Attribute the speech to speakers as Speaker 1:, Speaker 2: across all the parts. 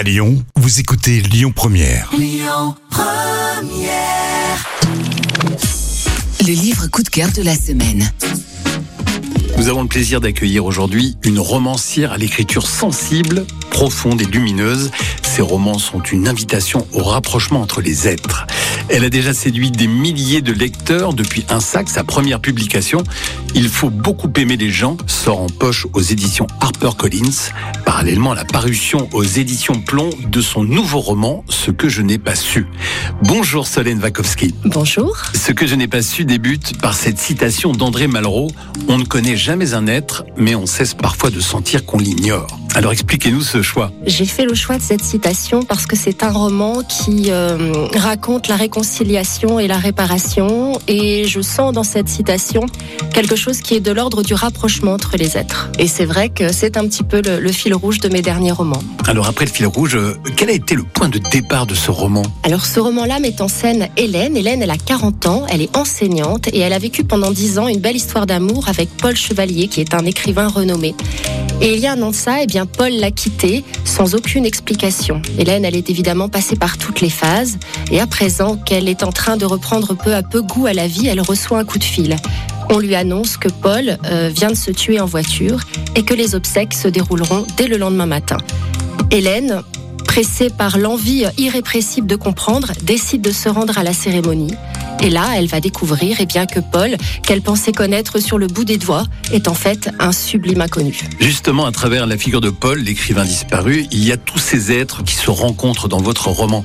Speaker 1: À Lyon, vous écoutez Lyon Première.
Speaker 2: Le livre coup de cœur de la semaine.
Speaker 3: Nous avons le plaisir d'accueillir aujourd'hui une romancière à l'écriture sensible, profonde et lumineuse. Ses romans sont une invitation au rapprochement entre les êtres. Elle a déjà séduit des milliers de lecteurs depuis un sac, sa première publication. Il faut beaucoup aimer les gens sort en poche aux éditions HarperCollins, parallèlement à la parution aux éditions Plomb de son nouveau roman Ce que je n'ai pas su. Bonjour Solène Wachowski.
Speaker 4: Bonjour.
Speaker 3: Ce que je n'ai pas su débute par cette citation d'André Malraux. On ne connaît jamais un être, mais on cesse parfois de sentir qu'on l'ignore. Alors expliquez-nous ce choix.
Speaker 4: J'ai fait le choix de cette citation parce que c'est un roman qui euh, raconte la réconciliation et la réparation et je sens dans cette citation quelque chose qui est de l'ordre du rapprochement entre les êtres. Et c'est vrai que c'est un petit peu le, le fil rouge de mes derniers romans.
Speaker 3: Alors après le fil rouge, euh, quel a été le point de départ de ce roman?
Speaker 4: Alors ce roman-là met en scène Hélène. Hélène, elle a 40 ans, elle est enseignante et elle a vécu pendant 10 ans une belle histoire d'amour avec Paul Chevalier qui est un écrivain renommé. Et il y a un an de ça, eh bien Paul l'a quittée sans aucune explication. Hélène, elle est évidemment passée par toutes les phases et à présent qu'elle est en train de reprendre peu à peu goût à la vie, elle reçoit un coup de fil. On lui annonce que Paul euh, vient de se tuer en voiture et que les obsèques se dérouleront dès le lendemain matin. Hélène, pressée par l'envie irrépressible de comprendre, décide de se rendre à la cérémonie. Et là, elle va découvrir eh bien, que Paul, qu'elle pensait connaître sur le bout des doigts, est en fait un sublime inconnu.
Speaker 3: Justement, à travers la figure de Paul, l'écrivain disparu, il y a tous ces êtres qui se rencontrent dans votre roman.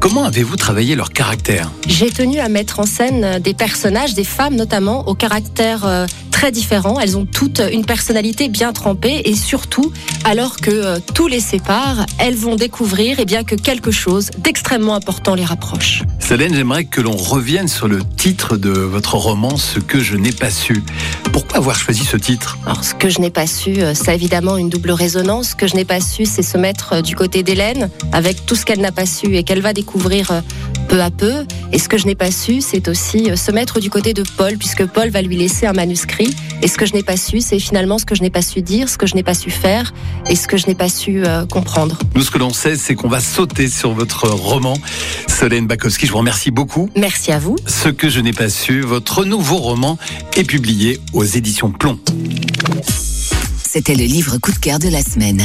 Speaker 3: Comment avez-vous travaillé leur caractère?
Speaker 4: J'ai tenu à mettre en scène des personnages, des femmes notamment, au caractère euh, très différent. Elles ont toutes une personnalité bien trempée et surtout, alors que euh, tout les sépare, elles vont découvrir eh bien, que quelque chose d'extrêmement important les rapproche.
Speaker 3: Solène, j'aimerais que l'on revienne sur le titre de votre roman, Ce que je n'ai pas su. Pourquoi avoir choisi ce titre?
Speaker 4: Alors, ce que je n'ai pas su, euh, ça a évidemment une double résonance. Ce que je n'ai pas su, c'est se mettre euh, du côté d'Hélène, avec tout ce qu'elle n'a pas su et qu'elle va découvrir euh, peu à peu. Et ce que je n'ai pas su, c'est aussi euh, se mettre du côté de Paul, puisque Paul va lui laisser un manuscrit. Et ce que je n'ai pas su, c'est finalement ce que je n'ai pas su dire, ce que je n'ai pas su faire et ce que je n'ai pas su euh, comprendre.
Speaker 3: Nous, ce que l'on sait, c'est qu'on va sauter sur votre roman. Solène Bakowski, je vous remercie beaucoup.
Speaker 4: Merci à vous.
Speaker 3: Ce que je n'ai pas su, votre nouveau roman est publié aux éditions Plomb.
Speaker 2: C'était le livre coup de cœur de la semaine.